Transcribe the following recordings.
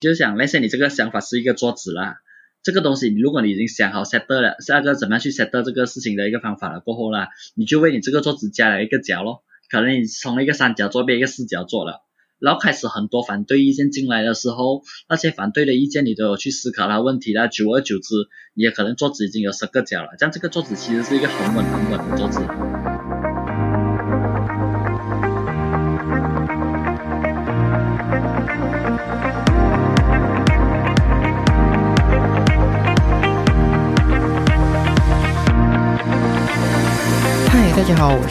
就是想那些你这个想法是一个桌子啦，这个东西如果你已经想好 set 了，下个怎么样去 set 这个事情的一个方法了过后啦，你就为你这个桌子加了一个角咯，可能你从一个三角桌变一个四角桌了。然后开始很多反对意见进来的时候，那些反对的意见你都有去思考它问题啦，久而久之，你也可能桌子已经有十个角了，这样这个桌子其实是一个很稳很稳的桌子。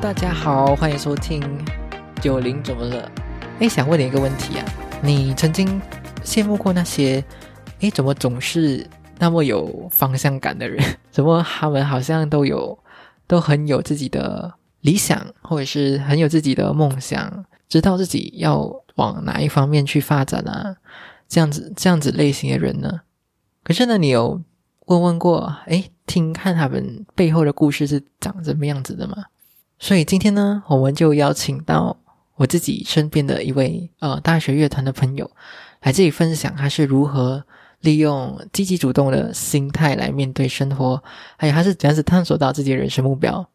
大家好，欢迎收听九零怎么了？哎，想问你一个问题啊，你曾经羡慕过那些哎，怎么总是那么有方向感的人？怎么他们好像都有都很有自己的理想，或者是很有自己的梦想，知道自己要往哪一方面去发展啊？这样子这样子类型的人呢？可是呢，你有问问过哎，听看他们背后的故事是长什么样子的吗？所以今天呢，我们就邀请到我自己身边的一位呃大学乐团的朋友，来这里分享他是如何利用积极主动的心态来面对生活，还有他是怎样子探索到自己的人生目标。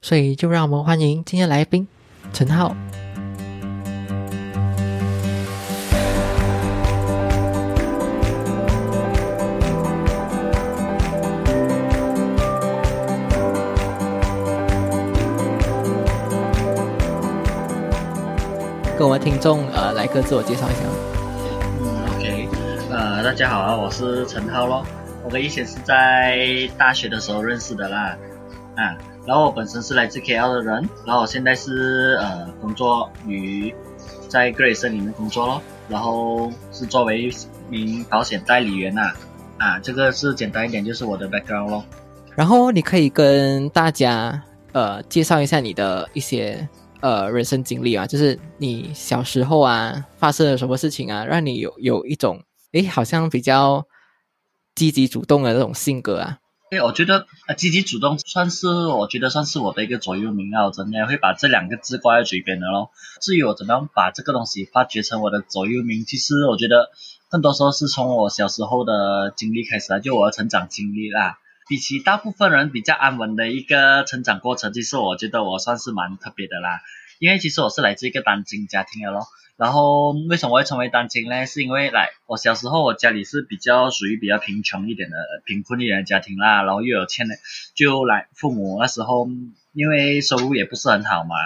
所以就让我们欢迎今天来宾陈浩。跟我们听众呃来个自我介绍一下。嗯，OK，呃，大家好啊，我是陈浩咯。我跟以前是在大学的时候认识的啦，啊，然后我本身是来自 KL 的人，然后我现在是呃工作于在 Grace 里面工作咯，然后是作为一名保险代理员呐，啊，这个是简单一点就是我的 background 咯。然后你可以跟大家呃介绍一下你的一些。呃，人生经历啊，就是你小时候啊，发生了什么事情啊，让你有有一种，诶，好像比较积极主动的这种性格啊。对，我觉得呃，积极主动算是，我觉得算是我的一个左右铭啊，我真的会把这两个字挂在嘴边的咯。至于我怎么样把这个东西发掘成我的左右铭，其实我觉得更多时候是从我小时候的经历开始啊，就我的成长经历啦。比起大部分人比较安稳的一个成长过程，其实我觉得我算是蛮特别的啦。因为其实我是来自一个单亲家庭的咯。然后为什么会成为单亲呢？是因为来我小时候我家里是比较属于比较贫穷一点的贫困一点的家庭啦，然后又有欠的，就来父母那时候因为收入也不是很好嘛，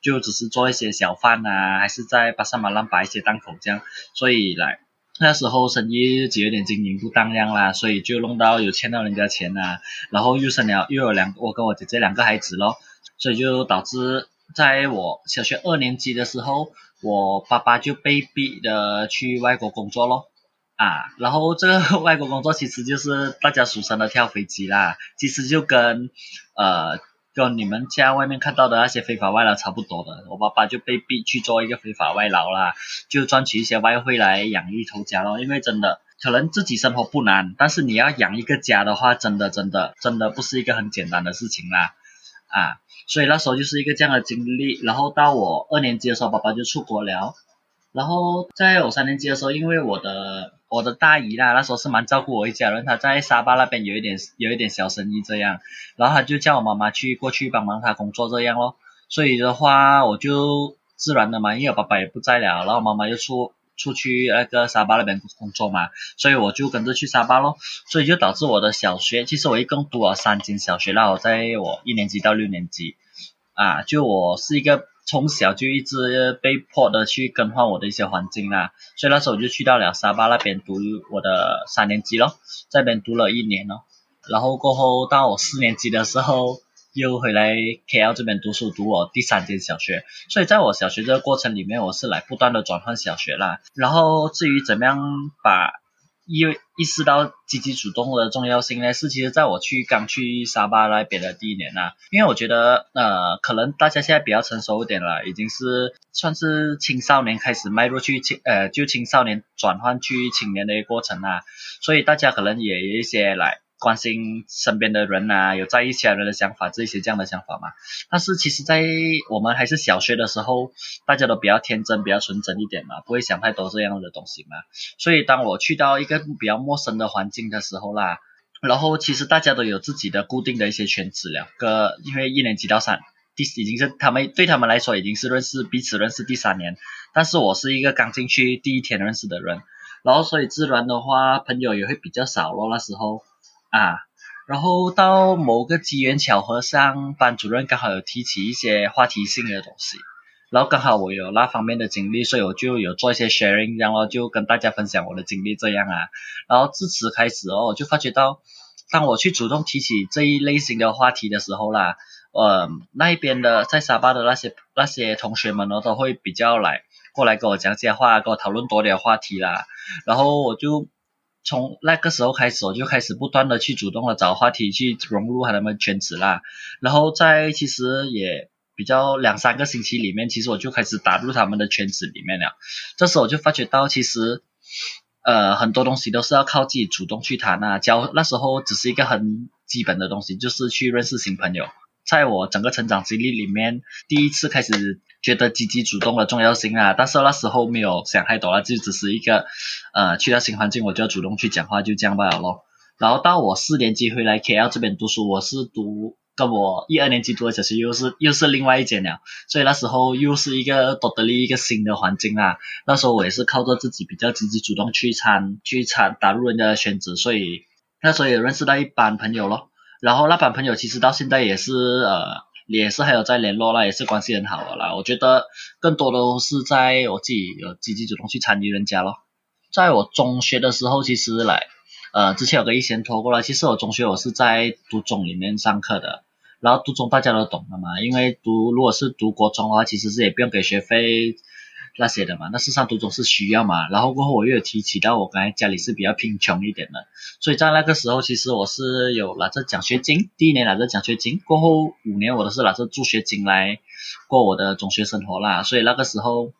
就只是做一些小贩啊，还是在巴沙马浪摆一些档口这样，所以来。那时候生意就有点经营不当量啦，所以就弄到有欠到人家钱呐，然后又生了又有两我跟我姐姐两个孩子咯，所以就导致在我小学二年级的时候，我爸爸就被逼的去外国工作咯，啊，然后这个外国工作其实就是大家俗称的跳飞机啦，其实就跟呃。跟你们家外面看到的那些非法外劳差不多的，我爸爸就被逼去做一个非法外劳啦，就赚取一些外汇来养一头家咯。因为真的可能自己生活不难，但是你要养一个家的话，真的真的真的不是一个很简单的事情啦，啊，所以那时候就是一个这样的经历。然后到我二年级的时候，爸爸就出国了。然后在我三年级的时候，因为我的我的大姨啦，那时候是蛮照顾我一家人，她在沙巴那边有一点有一点小生意这样，然后她就叫我妈妈去过去帮忙她工作这样咯。所以的话，我就自然的嘛，因为我爸爸也不在了，然后妈妈就出出去那个沙巴那边工作嘛，所以我就跟着去沙巴咯。所以就导致我的小学，其实我一共读了三间小学啦，我在我一年级到六年级，啊，就我是一个。从小就一直被迫的去更换我的一些环境啦，所以那时候我就去到了沙巴那边读我的三年级咯，在边读了一年咯，然后过后到我四年级的时候，又回来 KL 这边读书，读我第三间小学。所以在我小学这个过程里面，我是来不断的转换小学啦。然后至于怎么样把意意识到积极主动的重要性呢？是其实在我去刚去沙巴那边的第一年呐，因为我觉得呃，可能大家现在比较成熟一点了，已经是算是青少年开始迈入去青呃，就青少年转换去青年的一个过程啊，所以大家可能也有一些来。关心身边的人呐，有在意其他人的想法，这些这样的想法嘛。但是其实，在我们还是小学的时候，大家都比较天真，比较纯真一点嘛，不会想太多这样的东西嘛。所以当我去到一个比较陌生的环境的时候啦，然后其实大家都有自己的固定的一些圈子了，个因为一年级到三，第已经是他们对他们来说已经是认识彼此认识第三年，但是我是一个刚进去第一天认识的人，然后所以自然的话朋友也会比较少咯，那时候。啊，然后到某个机缘巧合上，班主任刚好有提起一些话题性的东西，然后刚好我有那方面的经历，所以我就有做一些 sharing，然后就跟大家分享我的经历这样啊。然后自此开始哦，我就发觉到，当我去主动提起这一类型的话题的时候啦，呃，那一边的在沙巴的那些那些同学们呢，都会比较来过来跟我讲些话，跟我讨论多点话题啦，然后我就。从那个时候开始，我就开始不断的去主动的找话题去融入他们圈子啦。然后在其实也比较两三个星期里面，其实我就开始打入他们的圈子里面了。这时候我就发觉到，其实呃很多东西都是要靠自己主动去谈啊。交那时候只是一个很基本的东西，就是去认识新朋友。在我整个成长经历里面，第一次开始觉得积极主动的重要性啊，但是那时候没有想太多了，就只是一个，呃，去到新环境我就要主动去讲话，就这样罢了咯。然后到我四年级回来 KL 这边读书，我是读跟我一二年级读的小学又是又是另外一间了，所以那时候又是一个多得力一个新的环境啊。那时候我也是靠着自己比较积极主动去参去参打入人家的圈子，所以那时候也认识到一班朋友咯。然后那班朋友其实到现在也是呃，也是还有在联络啦，也是关系很好的啦。我觉得更多都是在我自己有积极主动去参与人家咯。在我中学的时候，其实来呃之前有个一先拖过来，其实我中学我是在读中里面上课的，然后读中大家都懂的嘛，因为读如果是读国中的话，其实是也不用给学费。那些的嘛，那世上读中是需要嘛，然后过后我又有提起到我刚才家里是比较贫穷一点的，所以在那个时候其实我是有拿着奖学金，第一年拿着奖学金，过后五年我都是拿着助学金来过我的中学生活啦，所以那个时候，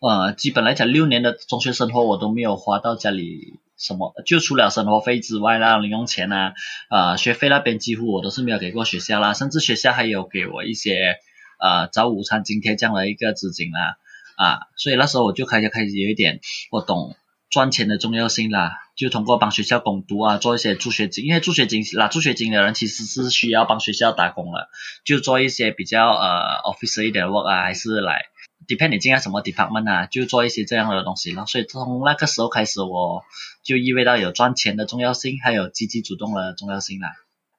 呃，基本来讲六年的中学生活我都没有花到家里什么，就除了生活费之外啦，零用钱啊，呃，学费那边几乎我都是没有给过学校啦，甚至学校还有给我一些呃早午餐津贴这样的一个资金啦。啊，所以那时候我就开始开始有一点，我懂赚钱的重要性啦，就通过帮学校攻读啊，做一些助学金，因为助学金拿助学金的人其实是需要帮学校打工了，就做一些比较呃 office 一点的 work 啊，还是来 depend 你进来什么 department 啊，就做一些这样的东西咯。所以从那个时候开始，我就意味到有赚钱的重要性，还有积极主动的重要性啦。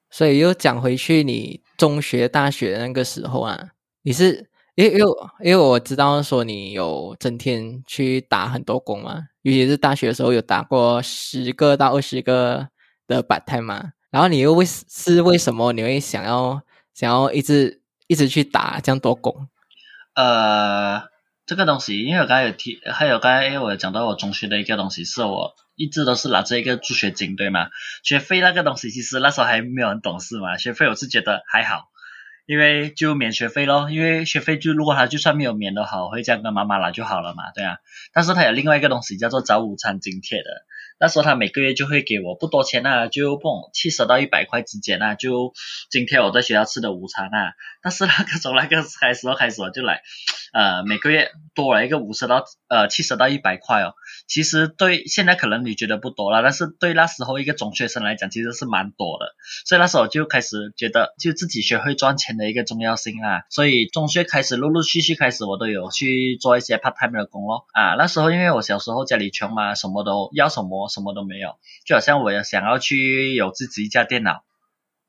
所以又讲回去，你中学、大学那个时候啊，你是。因为因为我知道说你有整天去打很多工嘛，尤其是大学的时候有打过十个到二十个的摆摊嘛，然后你又为是为什么你会想要想要一直一直去打这样多工？呃，这个东西，因为我刚才有提，还有刚才我有讲到我中学的一个东西，是我一直都是拿着一个助学金，对吗？学费那个东西其实那时候还没有很懂事嘛，学费我是觉得还好。因为就免学费咯，因为学费就如果他就算没有免的话，我会这样跟妈妈拿就好了嘛，对啊。但是他有另外一个东西叫做早午餐津贴的，那时候他每个月就会给我不多钱啊，就碰七十到一百块之间啊，就津贴我在学校吃的午餐啊。但是那个从那个开始开始我就来，呃，每个月多了一个五十到呃七十到一百块哦。其实对现在可能你觉得不多了，但是对那时候一个中学生来讲其实是蛮多的。所以那时候就开始觉得就自己学会赚钱的一个重要性啊。所以中学开始陆陆续续开始我都有去做一些 part time 的工咯。啊，那时候因为我小时候家里穷嘛，什么都要什么什么都没有，就好像我要想要去有自己一架电脑，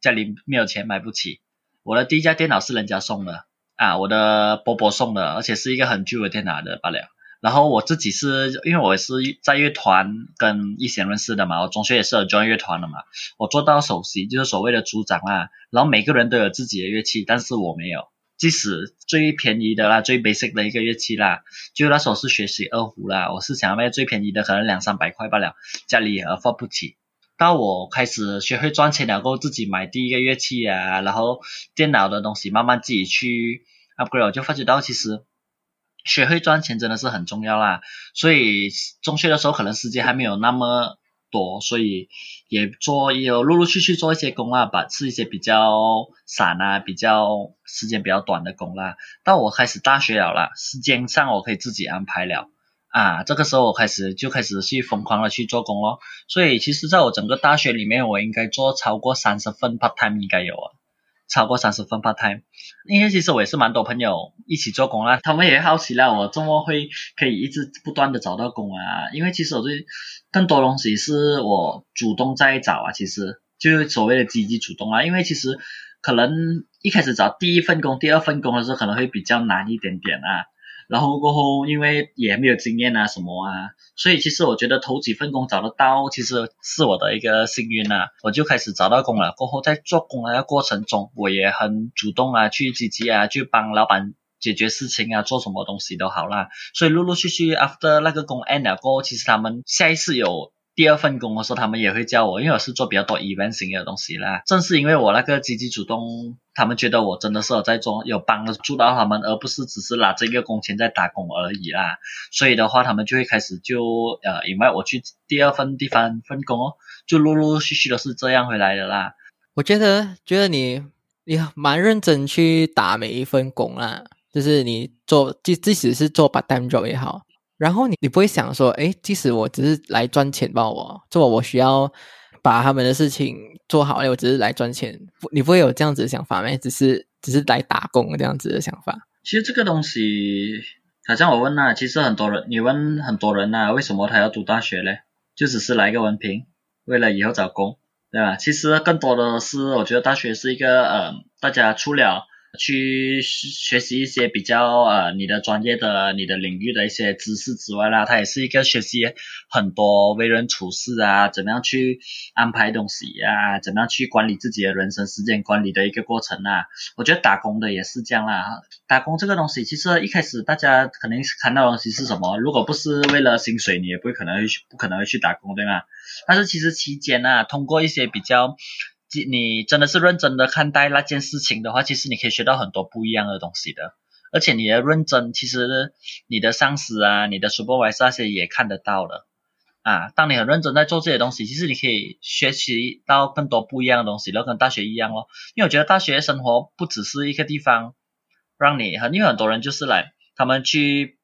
家里没有钱买不起。我的第一架电脑是人家送的啊，我的伯伯送的，而且是一个很旧的电脑的罢了。然后我自己是因为我是在乐团跟一些认识的嘛，我中学也是有 join 乐团的嘛，我做到首席就是所谓的组长啦。然后每个人都有自己的乐器，但是我没有。即使最便宜的啦，最 basic 的一个乐器啦，就那时候是学习二胡啦，我是想买最便宜的，可能两三百块罢了，家里也 offer 不起。到我开始学会赚钱了过后，自己买第一个乐器啊，然后电脑的东西慢慢自己去 upgrade，就发觉到其实学会赚钱真的是很重要啦。所以中学的时候可能时间还没有那么。多，所以也做也有陆陆续续做一些工啦，把是一些比较散啊，比较时间比较短的工啦。到我开始大学了啦，时间上我可以自己安排了啊，这个时候我开始就开始去疯狂的去做工咯。所以其实在我整个大学里面，我应该做超过三十份 part time 应该有啊。超过三十分 part time，因为其实我也是蛮多朋友一起做工啦，他们也好奇了我怎么会可以一直不断的找到工啊？因为其实我对更多东西是我主动在找啊，其实就是所谓的积极主动啊，因为其实可能一开始找第一份工、第二份工的时候可能会比较难一点点啊。然后过后，因为也没有经验啊什么啊，所以其实我觉得头几份工找得到，其实是我的一个幸运啊。我就开始找到工了。过后在做工的过程中，我也很主动啊，去积极啊，去帮老板解决事情啊，做什么东西都好啦。所以陆陆续续 after 那个工 end 了过后，其实他们下一次有。第二份工的时候，他们也会叫我，因为我是做比较多 event 型的东西啦。正是因为我那个积极主动，他们觉得我真的是有在做，有帮助到他们，而不是只是拿这个工钱在打工而已啦。所以的话，他们就会开始就呃，因为我去第二份地方份工哦，就陆陆续续的是这样回来的啦。我觉得，觉得你你蛮认真去打每一份工啦，就是你做即即使是做 part time job 也好。然后你你不会想说，哎，即使我只是来赚钱吧，我做我需要把他们的事情做好，我只是来赚钱，你不会有这样子的想法吗？只是只是来打工这样子的想法。其实这个东西，好像我问呐，其实很多人，你问很多人呐，为什么他要读大学嘞？就只是来一个文凭，为了以后找工，对吧？其实更多的是，我觉得大学是一个，呃，大家出了。去学习一些比较呃你的专业的你的领域的一些知识之外啦，它也是一个学习很多为人处事啊，怎么样去安排东西啊，怎么样去管理自己的人生时间管理的一个过程啊。我觉得打工的也是这样啦，打工这个东西其实一开始大家肯定看到东西是什么，如果不是为了薪水，你也不会可能会去不可能会去打工对吗？但是其实期间呢，通过一些比较。你真的是认真的看待那件事情的话，其实你可以学到很多不一样的东西的。而且你的认真，其实你的上司啊、你的 supervisor 那些也看得到的。啊，当你很认真在做这些东西，其实你可以学习到更多不一样的东西，然后跟大学一样哦。因为我觉得大学生活不只是一个地方让你，很，因为很多人就是来，他们去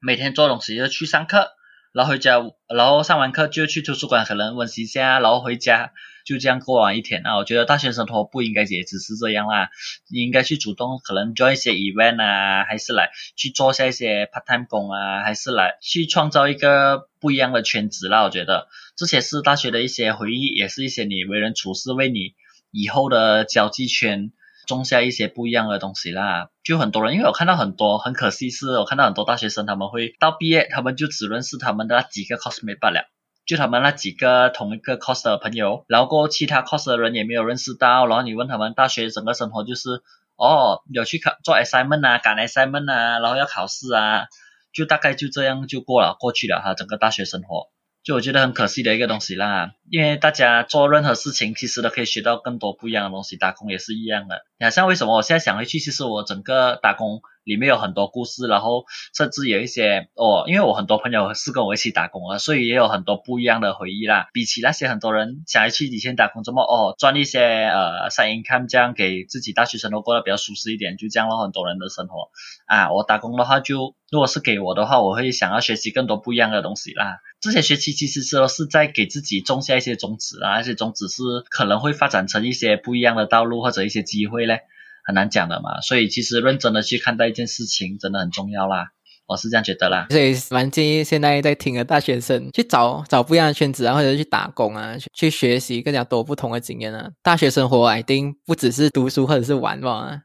每天做东西，就去上课。然后回家，然后上完课就去图书馆，可能温习一下，然后回家就这样过完一天啊。我觉得大学生活不应该也只是这样啦，你应该去主动可能做一些 event 啊，还是来去做下一些 part time 工啊，还是来去创造一个不一样的圈子啦。我觉得这些是大学的一些回忆，也是一些你为人处事，为你以后的交际圈。种下一些不一样的东西啦，就很多人，因为我看到很多，很可惜是我看到很多大学生，他们会到毕业，他们就只认识他们的那几个 cosmate 罢了，就他们那几个同一个 cos 的朋友，然后过其他 cos 的人也没有认识到，然后你问他们大学整个生活就是，哦，有去考做 assignment 啊，赶 assignment 啊，然后要考试啊，就大概就这样就过了，过去了哈，整个大学生活。就我觉得很可惜的一个东西啦，因为大家做任何事情其实都可以学到更多不一样的东西，打工也是一样的。你像为什么我现在想回去，其实我整个打工。里面有很多故事，然后甚至有一些哦，因为我很多朋友是跟我一起打工的，所以也有很多不一样的回忆啦。比起那些很多人想要去以前打工，这么哦赚一些呃 side income，这样给自己大学生活过得比较舒适一点，就这样了很多人的生活啊。我打工的话，就如果是给我的话，我会想要学习更多不一样的东西啦。这些学期其实是都是在给自己种下一些种子啊，那些种子是可能会发展成一些不一样的道路或者一些机会嘞。很难讲的嘛，所以其实认真的去看待一件事情真的很重要啦，我是这样觉得啦。所以蛮建议现在在听的大学生去找找不一样的圈子啊，或者去打工啊，去学习更加多不同的经验啊。大学生活一定不只是读书或者是玩嘛。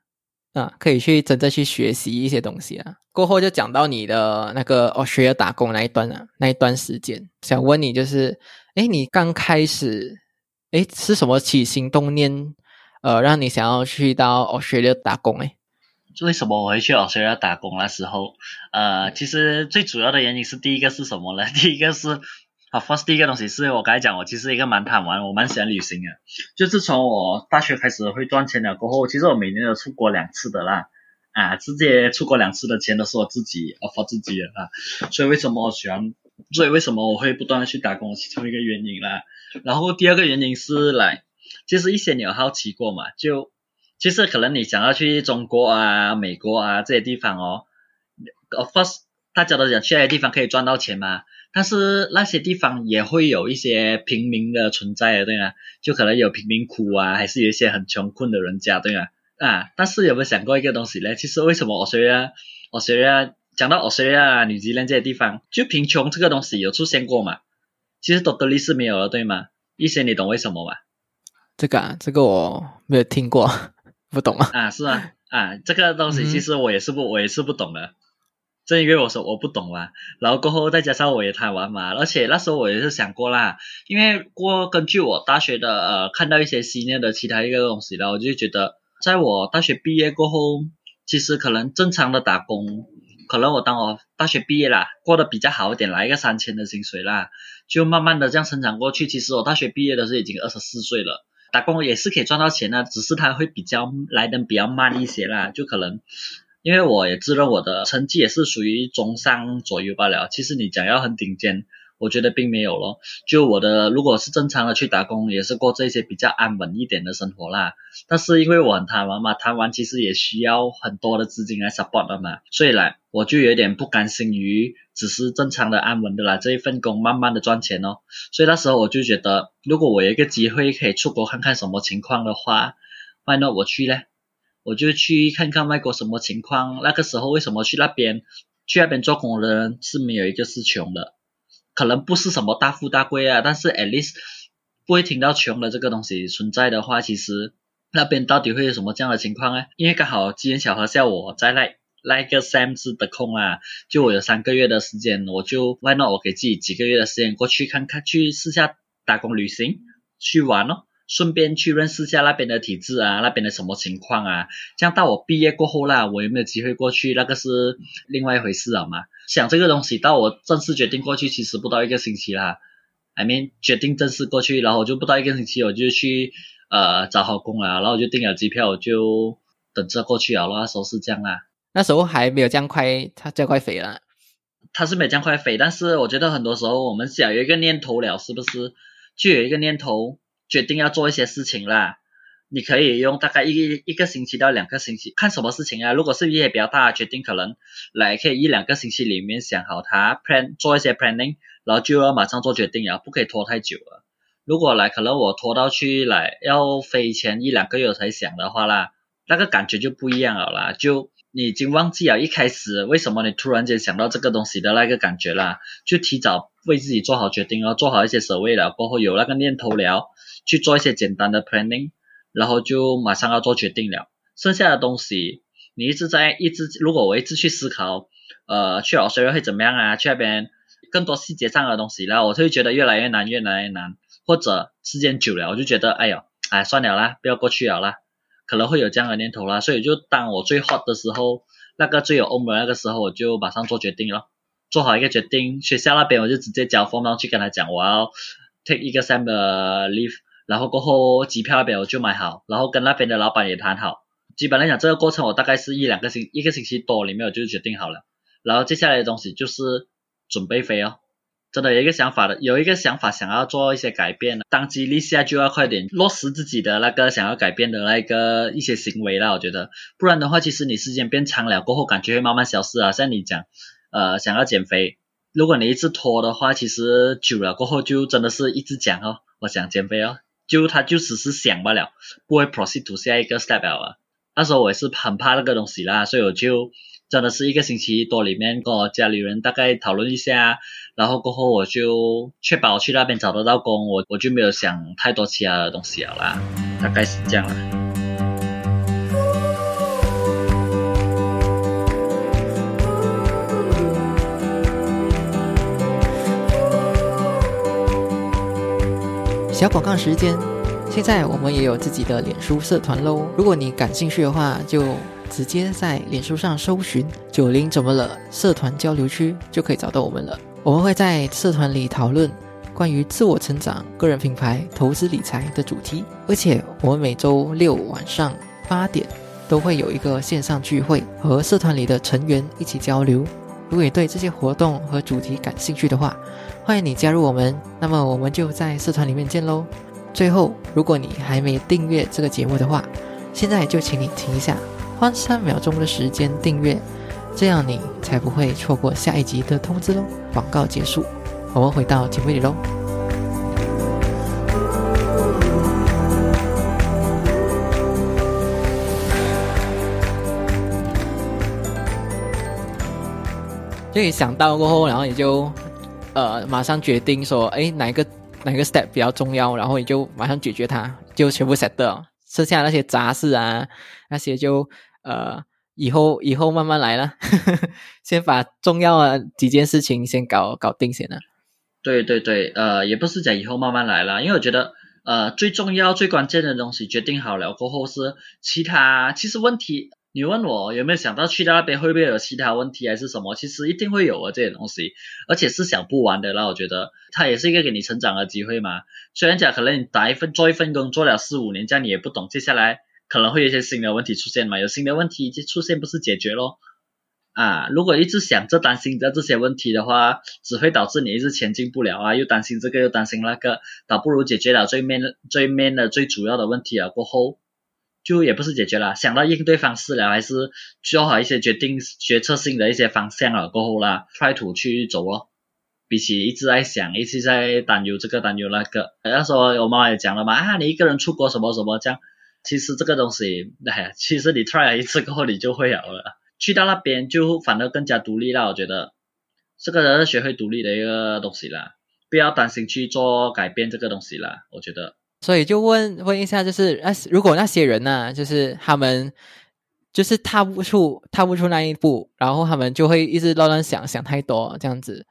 啊，可以去真正去学习一些东西啊。过后就讲到你的那个哦，学打工那一段啊，那一段时间，想问你就是，哎，你刚开始，哎，是什么起心动念，呃，让你想要去到澳大利亚打工？哎，为什么我会去澳大利亚打工？那时候，呃，其实最主要的原因是第一个是什么呢？第一个是。好，first 第一个东西是我刚才讲，我其实一个蛮贪玩，我蛮喜欢旅行的。就是从我大学开始会赚钱了过后，其实我每年都出国两次的啦，啊，直接出国两次的钱都是我自己 offer 自己的啊。所以为什么我喜欢？所以为什么我会不断的去打工？其中一个原因啦。然后第二个原因是来，其实一些你有好奇过嘛？就其实可能你想要去中国啊、美国啊这些地方哦，of course 大家都想去那些地方可以赚到钱嘛。但是那些地方也会有一些平民的存在的，对吗？就可能有贫民窟啊，还是有一些很穷困的人家，对吗？啊，但是有没有想过一个东西呢？其实为什么我虽然我虽然讲到我虽然女吉兰这些地方，就贫穷这个东西有出现过嘛？其实多德利是没有了，对吗？一些你懂为什么吗？这个啊，这个我没有听过，不懂啊。啊，是啊，啊，这个东西其实我也是不，我也是不懂的。正因为我说我不懂嘛，然后过后再加上我也贪玩嘛，而且那时候我也是想过啦，因为过根据我大学的呃看到一些新念的其他一个东西了，我就觉得在我大学毕业过后，其实可能正常的打工，可能我当我大学毕业啦，过得比较好一点，来一个三千的薪水啦，就慢慢的这样成长过去。其实我大学毕业的时候已经二十四岁了，打工也是可以赚到钱的，只是它会比较来的比较慢一些啦，就可能。因为我也自认我的成绩也是属于中上左右罢了。其实你讲要很顶尖，我觉得并没有咯。就我的，如果是正常的去打工，也是过这些比较安稳一点的生活啦。但是因为我很贪玩嘛，贪玩其实也需要很多的资金来 support 的嘛，所以来我就有点不甘心于只是正常的安稳的啦这一份工，慢慢的赚钱哦。所以那时候我就觉得，如果我有一个机会可以出国看看什么情况的话，Why not 我去嘞？我就去看看外国什么情况。那个时候为什么去那边？去那边做工的人是没有一个是穷的，可能不是什么大富大贵啊，但是 at least 不会听到穷的这个东西存在的话，其实那边到底会有什么这样的情况呢？因为刚好机缘巧合下我在那那个 Sam 是的空啊，就我有三个月的时间，我就 Why not 我给自己几个月的时间过去看看，去试下打工旅行，去玩咯。顺便去认识下那边的体制啊，那边的什么情况啊？这样到我毕业过后啦，我有没有机会过去？那个是另外一回事了嘛。想这个东西，到我正式决定过去，其实不到一个星期啦。I mean 决定正式过去，然后我就不到一个星期，我就去呃找好工了，然后我就订了机票，我就等着过去啊。那时候是这样啦。那时候还没有这样快，他这样快飞了。他是没这样快飞，但是我觉得很多时候我们想有一个念头了，是不是？就有一个念头。决定要做一些事情啦，你可以用大概一一个星期到两个星期，看什么事情啊。如果是一些比较大的决定，可能来可以一两个星期里面想好它，plan 做一些 planning，然后就要马上做决定啊，不可以拖太久了。如果来可能我拖到去来要飞前一两个月才想的话啦，那个感觉就不一样了啦，就你已经忘记了一开始为什么你突然间想到这个东西的那个感觉啦，就提早为自己做好决定，然后做好一些守卫了，过后有那个念头了。去做一些简单的 planning，然后就马上要做决定了。剩下的东西，你一直在一直，如果我一直去思考，呃，去澳大利亚会怎么样啊？去那边更多细节上的东西，然后我就会觉得越来越难，越来越难。或者时间久了，我就觉得，哎呦，哎，算了啦，不要过去了啦。可能会有这样的念头啦。所以就当我最 hot 的时候，那个最有 o m 那个时候，我就马上做决定了，做好一个决定。学校那边我就直接交 form 去跟他讲，我要 take 一个 sem 的 leave。然后过后机票那边我就买好，然后跟那边的老板也谈好。基本来讲这个过程我大概是一两个星一个星期多里面我就决定好了。然后接下来的东西就是准备飞哦。真的有一个想法的，有一个想法想要做一些改变，当机立下就要快点落实自己的那个想要改变的那个一些行为了。我觉得不然的话，其实你时间变长了过后，感觉会慢慢消失啊。像你讲，呃，想要减肥，如果你一直拖的话，其实久了过后就真的是一直讲哦，我想减肥哦。就他就只是想罢了，不会 proceed to 下一个 step 了。那时候我也是很怕那个东西啦，所以我就真的是一个星期多里面跟我家里人大概讨论一下，然后过后我就确保去那边找得到工，我我就没有想太多其他的东西了啦，大概是这样啦。小广告时间，现在我们也有自己的脸书社团喽。如果你感兴趣的话，就直接在脸书上搜寻“九零怎么了”社团交流区，就可以找到我们了。我们会在社团里讨论关于自我成长、个人品牌、投资理财的主题，而且我们每周六晚上八点都会有一个线上聚会，和社团里的成员一起交流。如果你对这些活动和主题感兴趣的话，欢迎你加入我们。那么我们就在社团里面见喽。最后，如果你还没订阅这个节目的话，现在就请你停一下，花三秒钟的时间订阅，这样你才不会错过下一集的通知喽。广告结束，我们回到节目里喽。就你想到过后，然后你就呃马上决定说，哎，哪一个哪个 step 比较重要，然后你就马上解决它，就全部 set 掉，剩下那些杂事啊，那些就呃以后以后慢慢来了，先把重要的几件事情先搞搞定先了。对对对，呃，也不是讲以后慢慢来了，因为我觉得呃最重要最关键的东西决定好了过后是其他，其实问题。你问我有没有想到去到那边会不会有其他问题还是什么？其实一定会有啊这些东西，而且是想不完的那。我觉得它也是一个给你成长的机会嘛。虽然讲可能你打一份做一份工做了四五年，这样你也不懂接下来可能会有一些新的问题出现嘛。有新的问题就出现不是解决咯啊！如果一直想着担心着这些问题的话，只会导致你一直前进不了啊。又担心这个又担心那个，倒不如解决了最面最面的最主要的问题啊过后。就也不是解决了，想到应对方式了，还是做好一些决定、决策性的一些方向了过后啦，try to 去走咯。比起一直在想，一直在担忧这个担忧那个，那时候我妈妈也讲了嘛，啊，你一个人出国什么什么这样，其实这个东西，哎，其实你 try 一次过后你就会有了，去到那边就反而更加独立了。我觉得这个人是学会独立的一个东西啦，不要担心去做改变这个东西啦，我觉得。所以就问问一下，就是那如果那些人呢，就是他们就是踏不出踏不出那一步，然后他们就会一直乱乱想想太多这样子，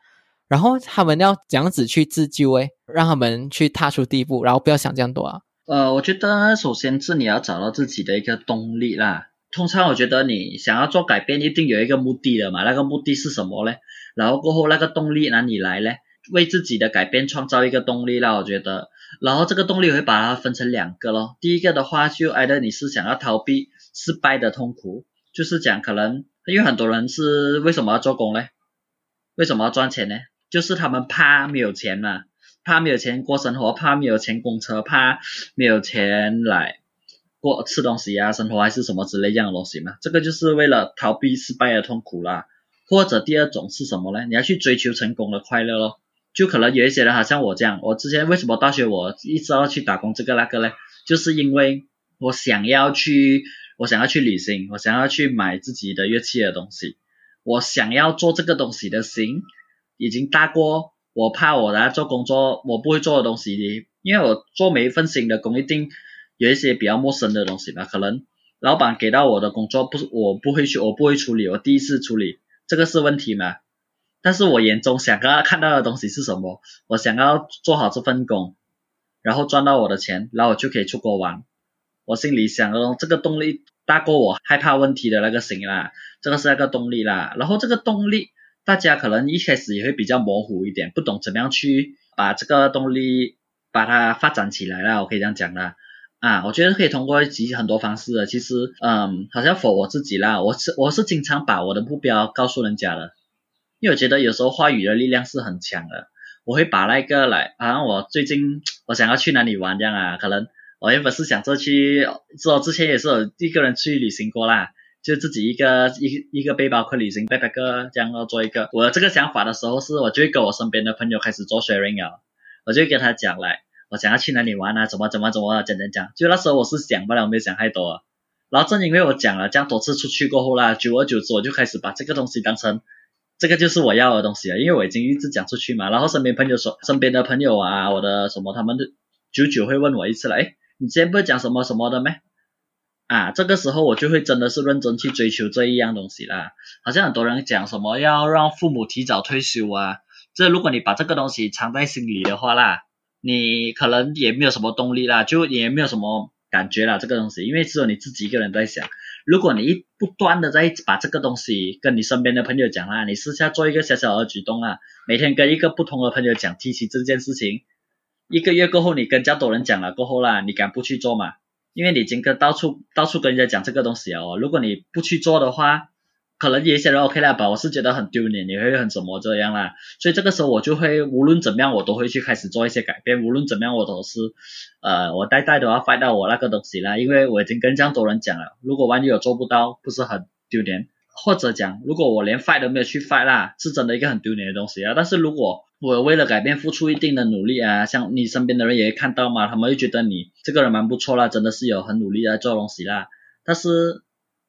然后他们要这样子去自救诶，让他们去踏出第一步，然后不要想这样多啊。呃，我觉得首先是你要找到自己的一个动力啦。通常我觉得你想要做改变，一定有一个目的的嘛。那个目的是什么嘞？然后过后那个动力哪里来嘞？为自己的改变创造一个动力啦，我觉得。然后这个动力会把它分成两个咯。第一个的话，就挨着你是想要逃避失败的痛苦，就是讲可能因为很多人是为什么要做工呢？为什么要赚钱呢？就是他们怕没有钱嘛，怕没有钱过生活，怕没有钱供车，怕没有钱来过吃东西啊，生活还是什么之类这样的东西嘛。这个就是为了逃避失败的痛苦啦。或者第二种是什么呢？你要去追求成功的快乐咯。就可能有一些人好像我这样，我之前为什么大学我一直要去打工这个那个嘞？就是因为我想要去，我想要去旅行，我想要去买自己的乐器的东西，我想要做这个东西的心已经大过我怕我来做工作我不会做的东西，因为我做每一份新的工一定有一些比较陌生的东西吧，可能老板给到我的工作不是我不会去，我不会处理，我第一次处理，这个是问题吗？但是我眼中想要看到的东西是什么？我想要做好这份工，然后赚到我的钱，然后我就可以出国玩。我心里想的这个动力大过我害怕问题的那个心啦，这个是那个动力啦。然后这个动力，大家可能一开始也会比较模糊一点，不懂怎么样去把这个动力把它发展起来啦。我可以这样讲啦。啊，我觉得可以通过几很多方式的。其实，嗯，好像否我自己啦，我是我是经常把我的目标告诉人家的。因为我觉得有时候话语的力量是很强的，我会把那个来，好像我最近 我想要去哪里玩这样啊，可能我原本是想着去，说之前也是有一个人去旅行过啦，就自己一个一一个背包客旅行背包客这样做一个，我这个想法的时候是，我就会跟我身边的朋友开始做 sharing 啊，我就跟他讲来，我想要去哪里玩啊，怎么怎么怎么讲讲讲，就那时候我是想不了，没想太多，然后正因为我讲了这样多次出去过后啦，久而久之我就开始把这个东西当成。这个就是我要的东西啊，因为我已经一直讲出去嘛，然后身边朋友说，身边的朋友啊，我的什么，他们都久久会问我一次了，哎，你之前不是讲什么什么的没？啊，这个时候我就会真的是认真去追求这一样东西啦。好像很多人讲什么要让父母提早退休啊，这如果你把这个东西藏在心里的话啦，你可能也没有什么动力啦，就也没有什么感觉啦，这个东西，因为只有你自己一个人在想。如果你一不断的在把这个东西跟你身边的朋友讲啦，你私下做一个小小的举动啊，每天跟一个不同的朋友讲提起这件事情，一个月过后你跟较多人讲了过后啦，你敢不去做嘛？因为你已经跟到处到处跟人家讲这个东西哦，如果你不去做的话。可能有些人 OK 了吧，我是觉得很丢脸，你会很怎么这样啦？所以这个时候我就会无论怎么样，我都会去开始做一些改变。无论怎么样，我都是，呃，我代代都要发到我那个东西啦。因为我已经跟这样多人讲了，如果万一有做不到，不是很丢脸？或者讲，如果我连 fight 都没有去 fight 啦，是真的一个很丢脸的东西啊。但是如果我为了改变付出一定的努力啊，像你身边的人也会看到嘛，他们会觉得你这个人蛮不错啦，真的是有很努力在做东西啦。但是。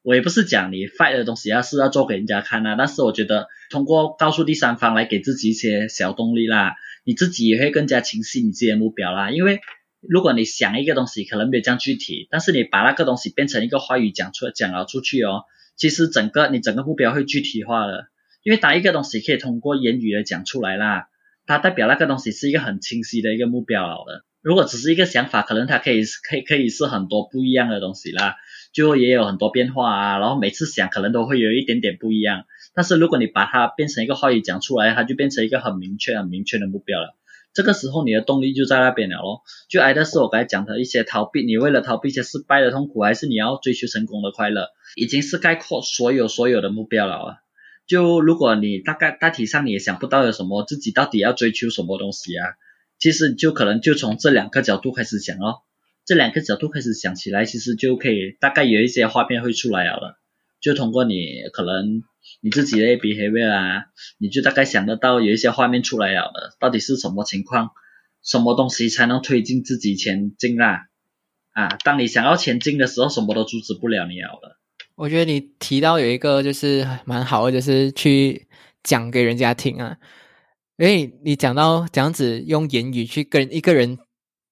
我也不是讲你 fight 的东西要是要做给人家看啊，但是我觉得通过告诉第三方来给自己一些小动力啦，你自己也会更加清晰你自己的目标啦。因为如果你想一个东西可能没有这样具体，但是你把那个东西变成一个话语讲出讲了出去哦，其实整个你整个目标会具体化了。因为当一个东西可以通过言语的讲出来啦，它代表那个东西是一个很清晰的一个目标了的。如果只是一个想法，可能它可以可以可以是很多不一样的东西啦。就也有很多变化啊，然后每次想可能都会有一点点不一样，但是如果你把它变成一个话语讲出来，它就变成一个很明确、很明确的目标了。这个时候你的动力就在那边了咯。就挨的是我刚才讲的一些逃避，你为了逃避一些失败的痛苦，还是你要追求成功的快乐，已经是概括所有所有的目标了啊。就如果你大概大体上你也想不到有什么自己到底要追求什么东西啊，其实就可能就从这两个角度开始想哦。这两个角度开始想起来，其实就可以大概有一些画面会出来了。就通过你可能你自己的 behavior 啊，你就大概想得到有一些画面出来了的，到底是什么情况，什么东西才能推进自己前进啦？啊，当你想要前进的时候，什么都阻止不了你了的。我觉得你提到有一个就是蛮好的，就是去讲给人家听啊，诶你讲到这样子用言语去跟一个人。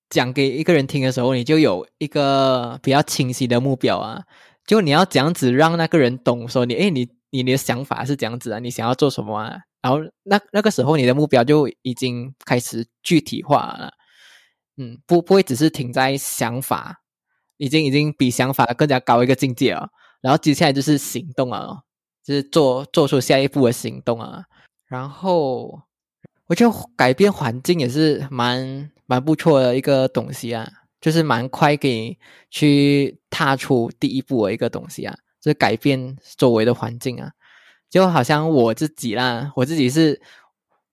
讲给一个人听的时候，你就有一个比较清晰的目标啊。就你要这样子让那个人懂，说你，哎，你你的想法是这样子啊，你想要做什么啊？然后那那个时候，你的目标就已经开始具体化了。嗯，不不会只是停在想法，已经已经比想法更加高一个境界了。然后接下来就是行动啊，就是做做出下一步的行动啊。然后我觉得改变环境也是蛮。蛮不错的一个东西啊，就是蛮快给去踏出第一步的一个东西啊，就是改变周围的环境啊，就好像我自己啦，我自己是，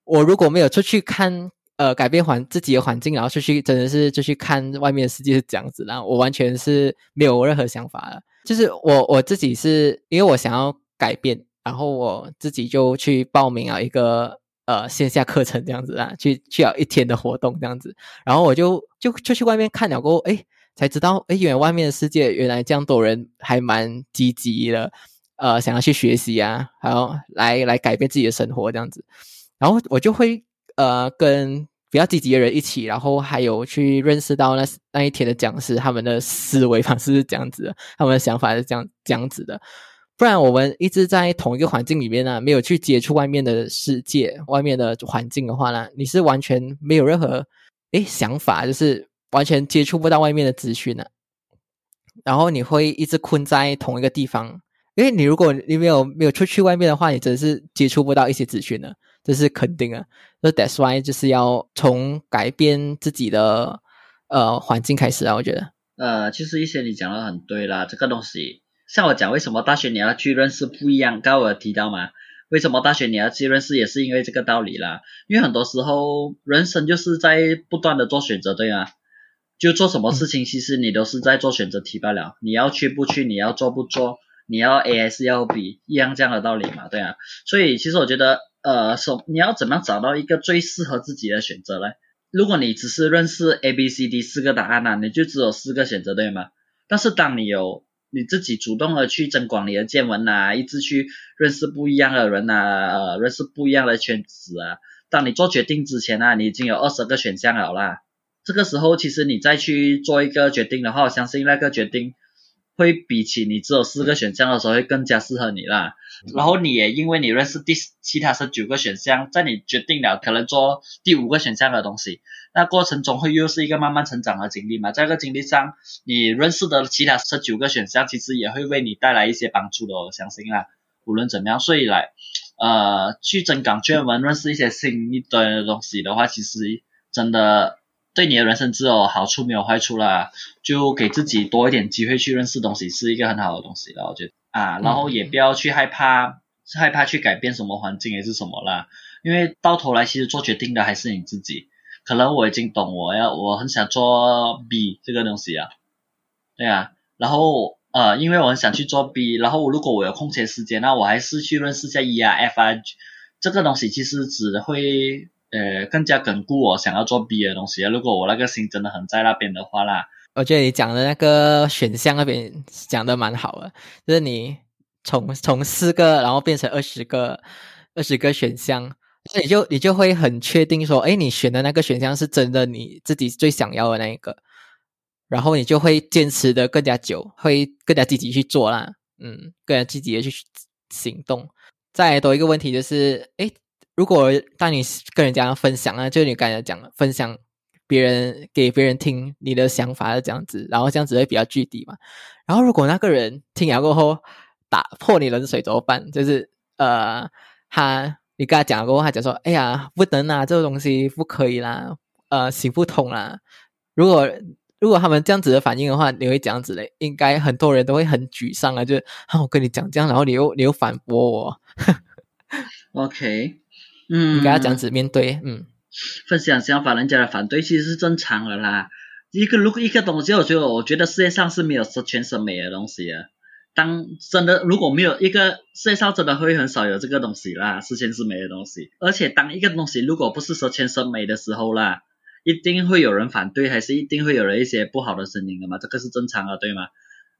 我如果没有出去看，呃，改变环自己的环境，然后出去真的是就去看外面的世界是这样子，然后我完全是没有任何想法的，就是我我自己是因为我想要改变，然后我自己就去报名了一个。呃，线下课程这样子啊，去去了一天的活动这样子，然后我就就就去外面看了过后，哎，才知道，哎，原来外面的世界原来这样多人还蛮积极的，呃，想要去学习啊，还有来来改变自己的生活这样子，然后我就会呃跟比较积极的人一起，然后还有去认识到那那一天的讲师他们的思维方式是这样子的，他们的想法是这样这样子的。不然我们一直在同一个环境里面呢，没有去接触外面的世界、外面的环境的话呢，你是完全没有任何诶想法，就是完全接触不到外面的资讯呢。然后你会一直困在同一个地方，因为你如果你没有没有出去外面的话，你真是接触不到一些资讯的，这是肯定的。那 That's why 就是要从改变自己的呃环境开始啊，我觉得。呃，其实一些你讲的很对啦，这个东西。像我讲，为什么大学你要去认识不一样？刚刚我提到嘛，为什么大学你要去认识，也是因为这个道理啦。因为很多时候人生就是在不断的做选择，对吗？就做什么事情，其实你都是在做选择题罢了。你要去不去，你要做不做，你要 A 还是要 B，一样这样的道理嘛，对啊。所以其实我觉得，呃，说你要怎么样找到一个最适合自己的选择呢？如果你只是认识 A、B、C、D 四个答案呢，你就只有四个选择，对吗？但是当你有你自己主动的去增广你的见闻呐，一直去认识不一样的人呐，呃，认识不一样的圈子啊。当你做决定之前啊，你已经有二十个选项了啦。这个时候，其实你再去做一个决定的话，我相信那个决定会比起你只有四个选项的时候会更加适合你啦。然后你也因为你认识第其他十九个选项，在你决定了可能做第五个选项的东西，那过程中会又是一个慢慢成长的经历嘛。在这个经历上，你认识的其他十九个选项，其实也会为你带来一些帮助的，我相信啦。无论怎么样，所以来，呃，去增广见闻，认识一些新一堆的东西的话，其实真的对你的人生只有好处没有坏处啦。就给自己多一点机会去认识东西，是一个很好的东西了，我觉得啊，然后也不要去害怕，害怕去改变什么环境还是什么啦，因为到头来其实做决定的还是你自己。可能我已经懂，我要我很想做 B 这个东西啊，对啊，然后。呃，因为我很想去做 B，然后如果我有空闲时间，那我还是去认识下 E 啊 F 啊，这个东西其实只会呃更加巩固我想要做 B 的东西。如果我那个心真的很在那边的话啦，我觉得你讲的那个选项那边讲的蛮好的，就是你从从四个然后变成二十个二十个选项，所以你就你就会很确定说，哎，你选的那个选项是真的你自己最想要的那一个。然后你就会坚持的更加久，会更加积极去做啦，嗯，更加积极的去行动。再多一个问题就是，诶，如果当你跟人家分享啊，就你刚才讲分享别人给别人听你的想法的这样子，然后这样子会比较具体嘛。然后如果那个人听了过后打破你冷水怎么办？就是呃，他你跟他讲过后，他讲说，哎呀，不能啊，这个东西不可以啦，呃，行不通啦。如果如果他们这样子的反应的话，你会这样子嘞？应该很多人都会很沮丧啊！就啊，我跟你讲这样，然后你又你又反驳我。OK，嗯，你跟他这样子面对，嗯，分享想法，人家的反对其实是正常的啦。一个如果一个东西，我觉得我觉得世界上是没有十全十美的东西啊。当真的如果没有一个世界上真的会很少有这个东西啦，十全十美的东西。而且当一个东西如果不是十全十美的时候啦。一定会有人反对，还是一定会有人一些不好的声音的嘛？这个是正常的，对吗？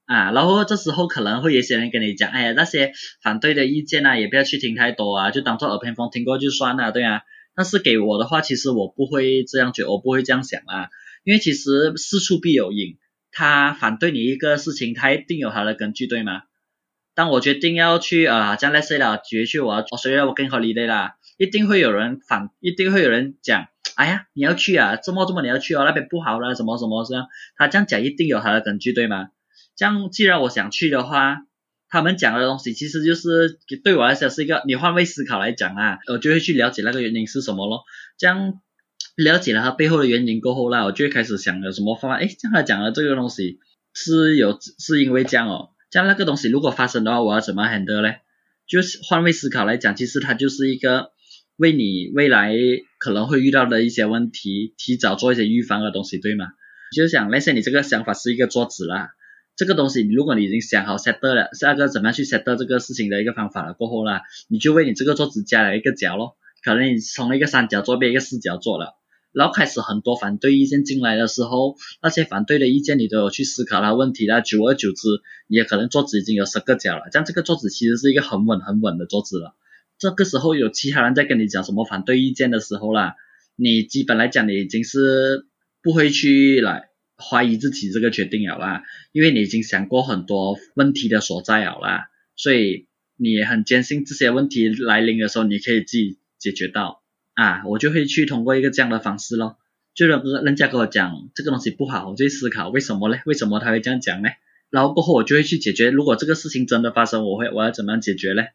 啊，然后这时候可能会有些人跟你讲，哎呀，那些反对的意见啊，也不要去听太多啊，就当做耳边风听过就算了，对啊。但是给我的话，其实我不会这样觉，我不会这样想啊，因为其实事出必有因，他反对你一个事情，他一定有他的根据，对吗？当我决定要去啊，将来谁了，决去我要，所以我更合理解啦，一定会有人反，一定会有人讲。哎呀，你要去啊？这么这么你要去哦？那边不好了，什么什么这样？他这样讲一定有他的根据，对吗？这样既然我想去的话，他们讲的东西其实就是对我来讲是一个你换位思考来讲啊，我就会去了解那个原因是什么咯。这样了解了他背后的原因过后啦，我就会开始想有什么方法。哎，这样他讲的这个东西是有是因为这样哦。这样那个东西如果发生的话，我要怎么 handle 嘞？就是换位思考来讲，其实它就是一个。为你未来可能会遇到的一些问题，提早做一些预防的东西，对吗？就是想那些你这个想法是一个桌子啦，这个东西如果你已经想好 set 了，下个怎么样去 set 这个事情的一个方法了过后啦，你就为你这个桌子加了一个角咯，可能你从一个三角桌变一个四角桌了，然后开始很多反对意见进来的时候，那些反对的意见你都有去思考它问题啦，久而久之，也可能桌子已经有十个角了，这这个桌子其实是一个很稳很稳的桌子了。这个时候有其他人在跟你讲什么反对意见的时候啦，你基本来讲你已经是不会去来怀疑自己这个决定了啦，因为你已经想过很多问题的所在了啦，所以你很坚信这些问题来临的时候你可以自己解决到啊，我就会去通过一个这样的方式咯，就是人家跟我讲这个东西不好，我就思考为什么嘞？为什么他会这样讲呢？然后过后我就会去解决，如果这个事情真的发生，我会我要怎么样解决嘞？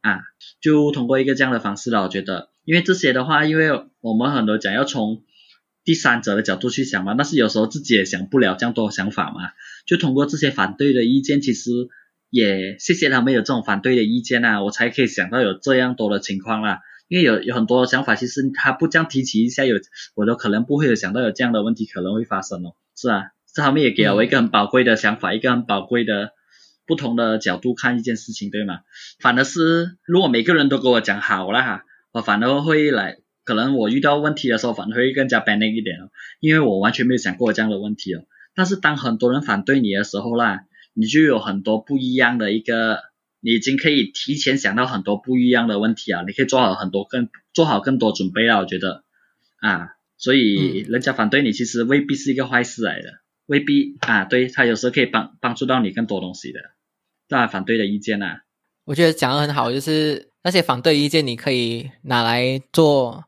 啊，就通过一个这样的方式了，我觉得，因为这些的话，因为我们很多讲要从第三者的角度去想嘛，但是有时候自己也想不了这样多想法嘛，就通过这些反对的意见，其实也谢谢他们有这种反对的意见啊，我才可以想到有这样多的情况啦，因为有有很多想法，其实他不这样提起一下，有我都可能不会有想到有这样的问题可能会发生哦，是啊，这他们也给了我一个很宝贵的想法，一个很宝贵的。不同的角度看一件事情，对吗？反而是如果每个人都跟我讲好了哈，我反而会来，可能我遇到问题的时候，反而会更加 panic 一点哦，因为我完全没有想过这样的问题哦。但是当很多人反对你的时候啦，你就有很多不一样的一个，你已经可以提前想到很多不一样的问题啊，你可以做好很多更做好更多准备啊，我觉得啊，所以人家反对你其实未必是一个坏事来的。未必啊，对他有时候可以帮帮助到你更多东西的。当然，反对的意见啊，我觉得讲的很好，就是那些反对意见，你可以拿来做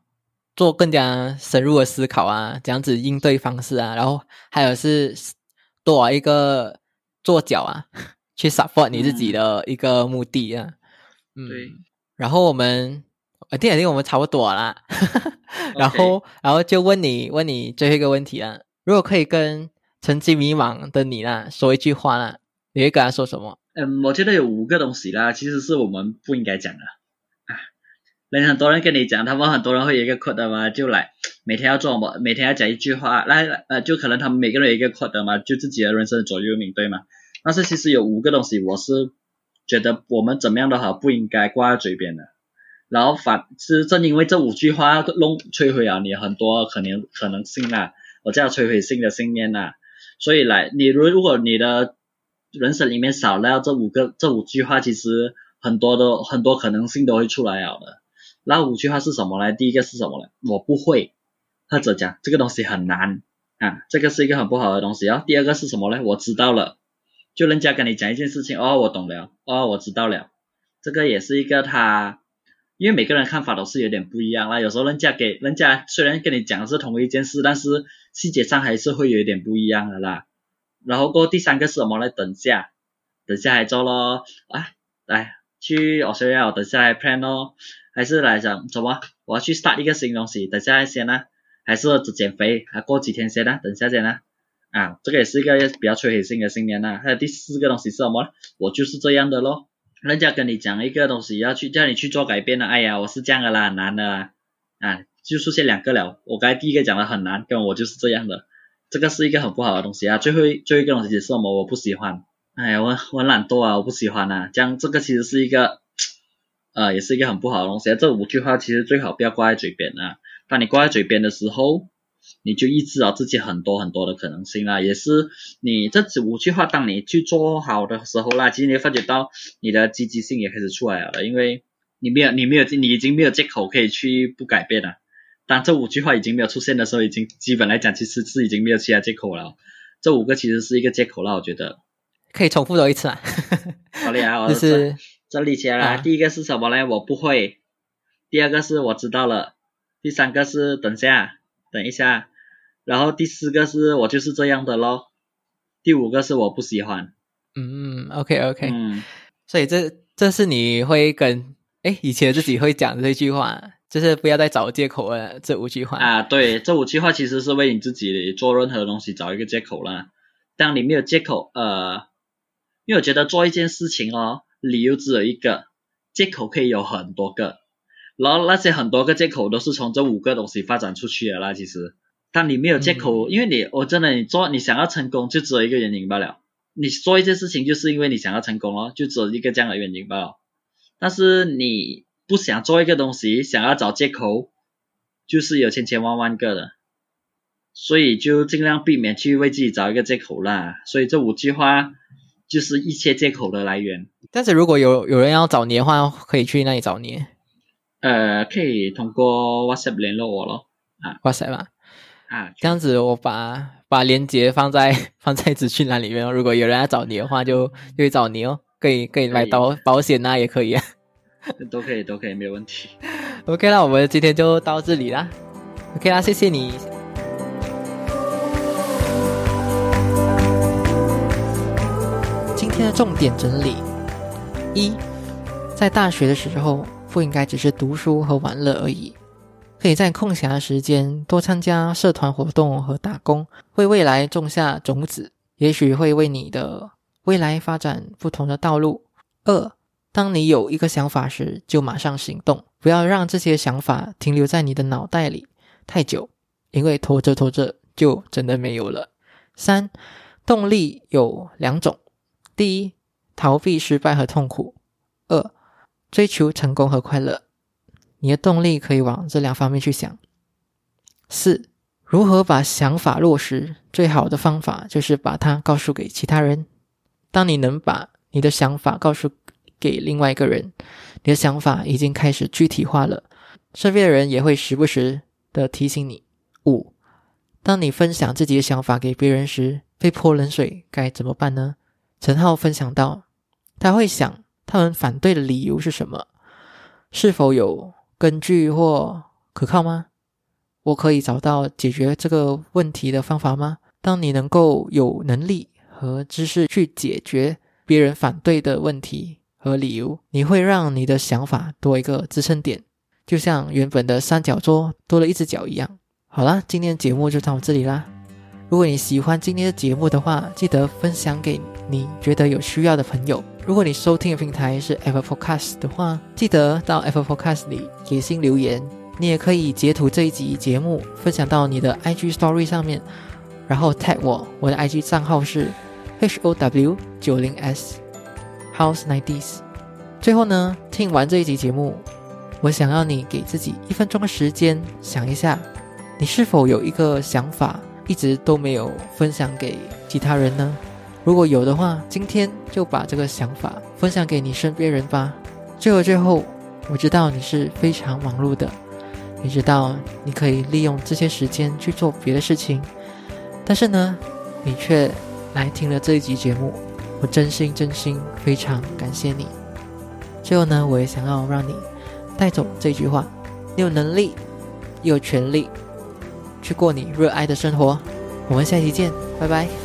做更加深入的思考啊，这样子应对方式啊，然后还有是多一个做脚啊，去 support 你自己的一个目的啊。嗯，对。然后我们，呃，电影电我们差不多啦。然后，然后就问你，问你最后一个问题啊，如果可以跟曾经迷茫的你啦说一句话啦，你会跟他说什么？嗯，我觉得有五个东西啦，其实是我们不应该讲的啊。人很多人跟你讲，他们很多人会有一个 quote 嘛，就来每天要做么，每天要讲一句话，那呃，就可能他们每个人有一个 quote 嘛，就自己的人生左右铭对吗？但是其实有五个东西，我是觉得我们怎么样都好，不应该挂在嘴边的。然后反是正因为这五句话弄摧毁了你很多可能可能性啦，我叫摧毁性的信念啦。所以来，你如如果你的人生里面少了这五个这五句话，其实很多的很多可能性都会出来了的。那五句话是什么呢？第一个是什么呢？我不会，或者讲这个东西很难啊，这个是一个很不好的东西啊。第二个是什么呢？我知道了，就人家跟你讲一件事情，哦，我懂了，哦，我知道了，这个也是一个他。因为每个人看法都是有点不一样啦，有时候人家给人家虽然跟你讲的是同一件事，但是细节上还是会有一点不一样的啦。然后过第三个是什么呢？等下，等下还做咯，啊，来去我学校，等下来 plan 咯，还是来讲什么？我要去 start 一个新东西，等下先呢？还是减肥？还过几天先呢？等下先呢？啊，这个也是一个比较摧毁性的新年呐。还有第四个东西是什么？我就是这样的咯。人家跟你讲一个东西，要去叫你去做改变了，哎呀，我是这样的啦，难的啦，啊，就出现两个了。我刚才第一个讲的很难，跟我就是这样的，这个是一个很不好的东西啊。最后最后一个东西是什么？我不喜欢，哎呀，我我懒惰啊，我不喜欢啊。这样这个其实是一个，呃，也是一个很不好的东西。这五句话其实最好不要挂在嘴边啊。当你挂在嘴边的时候。你就抑制了自己很多很多的可能性啦，也是你这五句话，当你去做好的时候啦，其实你会发觉到你的积极性也开始出来了，因为你没有你没有你已经没有借口可以去不改变了。当这五句话已经没有出现的时候，已经基本来讲其实是已经没有其他借口了。这五个其实是一个借口了，我觉得可以重复多一次啊。好厉害，就是整理起来了。第一个是什么呢？我不会。第二个是我知道了。第三个是等下。等一下，然后第四个是我就是这样的咯，第五个是我不喜欢。嗯，OK OK，嗯，所以这这是你会跟哎以前自己会讲这句话，就是不要再找借口了。这五句话啊，对，这五句话其实是为你自己做任何东西找一个借口啦。当你没有借口，呃，因为我觉得做一件事情哦，理由只有一个，借口可以有很多个。然后那些很多个借口都是从这五个东西发展出去的啦。其实，当你没有借口，因为你我真的你做你想要成功，就只有一个原因罢了。你做一件事情，就是因为你想要成功哦，就只有一个这样的原因罢了。但是你不想做一个东西，想要找借口，就是有千千万万个的。所以就尽量避免去为自己找一个借口啦。所以这五句话就是一切借口的来源。但是如果有有人要找你的话，可以去那里找你。呃，可以通过 WhatsApp 联络我咯。啊，WhatsApp 嘛，啊，这样子我把把链接放在 放在资讯栏里面。如果有人要找你的话，就就会找你哦。可以可以买保保险啊，也可以啊，都可以都可以，没有问题。OK，那我们今天就到这里啦。OK 啦，谢谢你。天的重点整理：一，在大学的时候。不应该只是读书和玩乐而已，可以在空暇时间多参加社团活动和打工，为未来种下种子，也许会为你的未来发展不同的道路。二，当你有一个想法时，就马上行动，不要让这些想法停留在你的脑袋里太久，因为拖着拖着就真的没有了。三，动力有两种：第一，逃避失败和痛苦；二。追求成功和快乐，你的动力可以往这两方面去想。四，如何把想法落实？最好的方法就是把它告诉给其他人。当你能把你的想法告诉给另外一个人，你的想法已经开始具体化了，身边的人也会时不时的提醒你。五，当你分享自己的想法给别人时，被泼冷水该怎么办呢？陈浩分享到，他会想他们反对的理由是什么，是否有根据或可靠吗？我可以找到解决这个问题的方法吗？当你能够有能力和知识去解决别人反对的问题和理由，你会让你的想法多一个支撑点，就像原本的三角桌多了一只脚一样。好啦，今天的节目就到这里啦。如果你喜欢今天的节目的话，记得分享给你觉得有需要的朋友。如果你收听的平台是 Apple Podcast 的话，记得到 Apple Podcast 里给信留言。你也可以截图这一集节目，分享到你的 IG Story 上面，然后 tag 我，我的 IG 账号是 H O W 九零 S House Nineties。最后呢，听完这一集节目，我想要你给自己一分钟的时间，想一下，你是否有一个想法一直都没有分享给其他人呢？如果有的话，今天就把这个想法分享给你身边人吧。最后最后，我知道你是非常忙碌的。你知道你可以利用这些时间去做别的事情，但是呢，你却来听了这一集节目，我真心真心非常感谢你。最后呢，我也想要让你带走这句话：你有能力，有权利去过你热爱的生活。我们下期见，拜拜。